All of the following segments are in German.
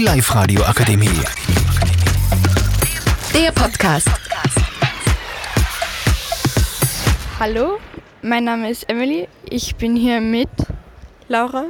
Die Live-Radio Akademie. Der Podcast. Hallo, mein Name ist Emily. Ich bin hier mit Laura,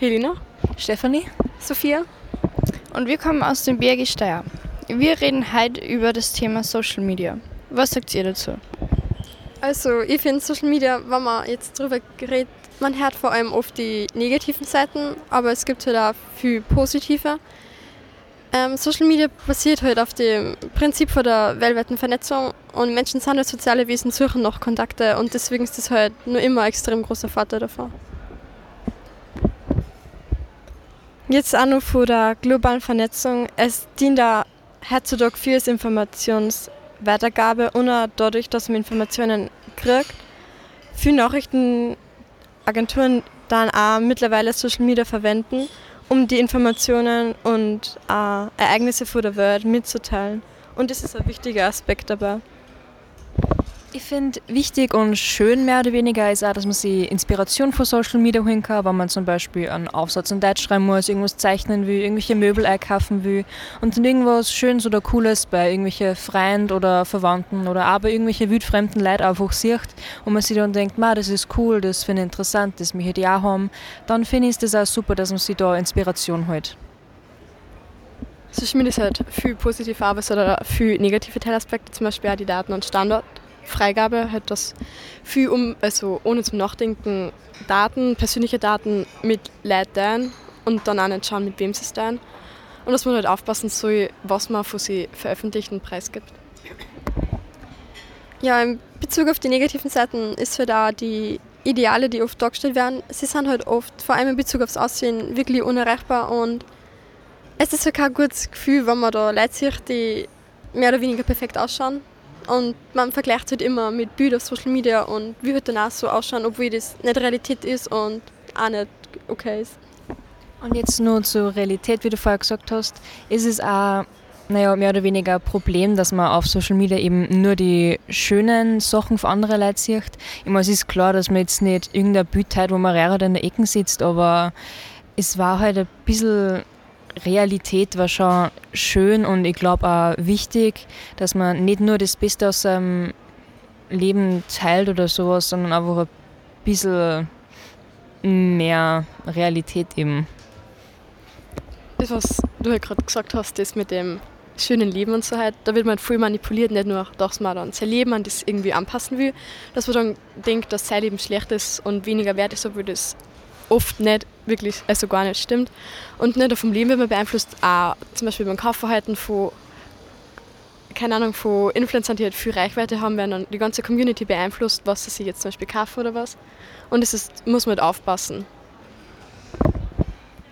Helena, Stefanie, Sophia und wir kommen aus dem Bergisch Steyr. Wir reden heute über das Thema Social Media. Was sagt ihr dazu? Also ich finde Social Media, wenn man jetzt drüber redet, man hört vor allem oft die negativen Seiten, aber es gibt halt auch viel positive. Ähm, Social Media basiert halt auf dem Prinzip von der weltweiten Vernetzung und Menschen sind halt soziale Wesen, suchen nach Kontakte und deswegen ist das halt nur immer ein extrem großer Vorteil davon. Jetzt auch noch von der globalen Vernetzung. Es dient da heutzutage für das Informationsweitergabe und auch dadurch, dass man Informationen kriegt. Viele Nachrichtenagenturen dann auch mittlerweile Social Media verwenden, um die Informationen und äh, Ereignisse von der Welt mitzuteilen. Und das ist ein wichtiger Aspekt dabei. Ich finde, wichtig und schön mehr oder weniger ist auch, dass man sich Inspiration von Social Media holen kann, wenn man zum Beispiel einen Aufsatz in Deutsch schreiben muss, irgendwas zeichnen will, irgendwelche Möbel einkaufen will und dann irgendwas Schönes oder Cooles bei irgendwelchen Freunden oder Verwandten oder aber irgendwelche wildfremden Leute einfach sieht und man sich dann denkt, Ma, das ist cool, das finde ich interessant, das möchte ich auch haben, dann finde ich es auch super, dass man sich da Inspiration holt. Social Media ist halt viel positive, hat auch viel negative Teilaspekte, zum Beispiel auch die Daten- und Standort. Freigabe, halt das viel um, also ohne zum Nachdenken, Daten, persönliche Daten mit Leuten teilen und dann auch nicht schauen, mit wem sie es teilen. Und dass man halt aufpassen soll, was man von sie veröffentlicht und preisgibt. Ja, in Bezug auf die negativen Seiten ist halt auch die Ideale, die oft dargestellt werden, sie sind halt oft, vor allem in Bezug aufs Aussehen, wirklich unerreichbar und es ist halt kein gutes Gefühl, wenn man da Leute sieht, die mehr oder weniger perfekt ausschauen und man vergleicht halt immer mit Bildern auf Social Media und wie wird dann auch so ausschauen, obwohl das nicht Realität ist und auch nicht okay ist. Und jetzt nur zur Realität, wie du vorher gesagt hast, ist es auch naja, mehr oder weniger ein Problem, dass man auf Social Media eben nur die schönen Sachen von anderen Leuten sieht. Ich meine, es ist klar, dass man jetzt nicht irgendein Bild hat, wo man Rehrer in der Ecke sitzt, aber es war halt ein bisschen Realität war schon schön und ich glaube auch wichtig, dass man nicht nur das Beste aus seinem Leben teilt oder sowas, sondern einfach ein bisschen mehr Realität eben. Das, was du halt gerade gesagt hast, das mit dem schönen Leben und so halt, da wird man halt viel manipuliert, nicht nur, dass man dann sein Leben an das irgendwie anpassen will, dass man dann denkt, dass sein Leben schlecht ist und weniger wert ist, obwohl das oft nicht wirklich, also gar nicht stimmt. Und nicht nur vom Leben wird man beeinflusst, auch zum Beispiel beim Kaufverhalten von, keine Ahnung, von Influencern, die halt viel Reichweite haben, werden dann die ganze Community beeinflusst, was sie jetzt zum Beispiel kaufen oder was. Und das ist, muss man halt aufpassen.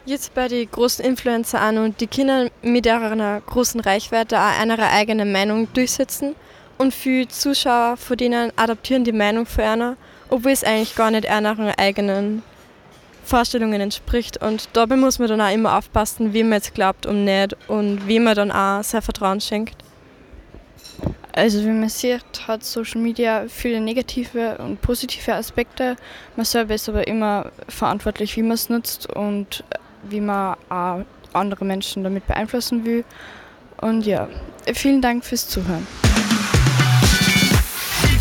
Jetzt bei den großen Influencer an und die Kinder mit ihrer großen Reichweite auch eine eigene Meinung durchsetzen und viele Zuschauer von denen adaptieren die Meinung von einer, obwohl es eigentlich gar nicht einer eigenen Vorstellungen entspricht. Und dabei muss man dann auch immer aufpassen, wie man jetzt glaubt und nicht und wie man dann auch sein Vertrauen schenkt. Also wie man sieht, hat Social Media viele negative und positive Aspekte. Man selber ist aber immer verantwortlich, wie man es nutzt und wie man auch andere Menschen damit beeinflussen will. Und ja, vielen Dank fürs Zuhören.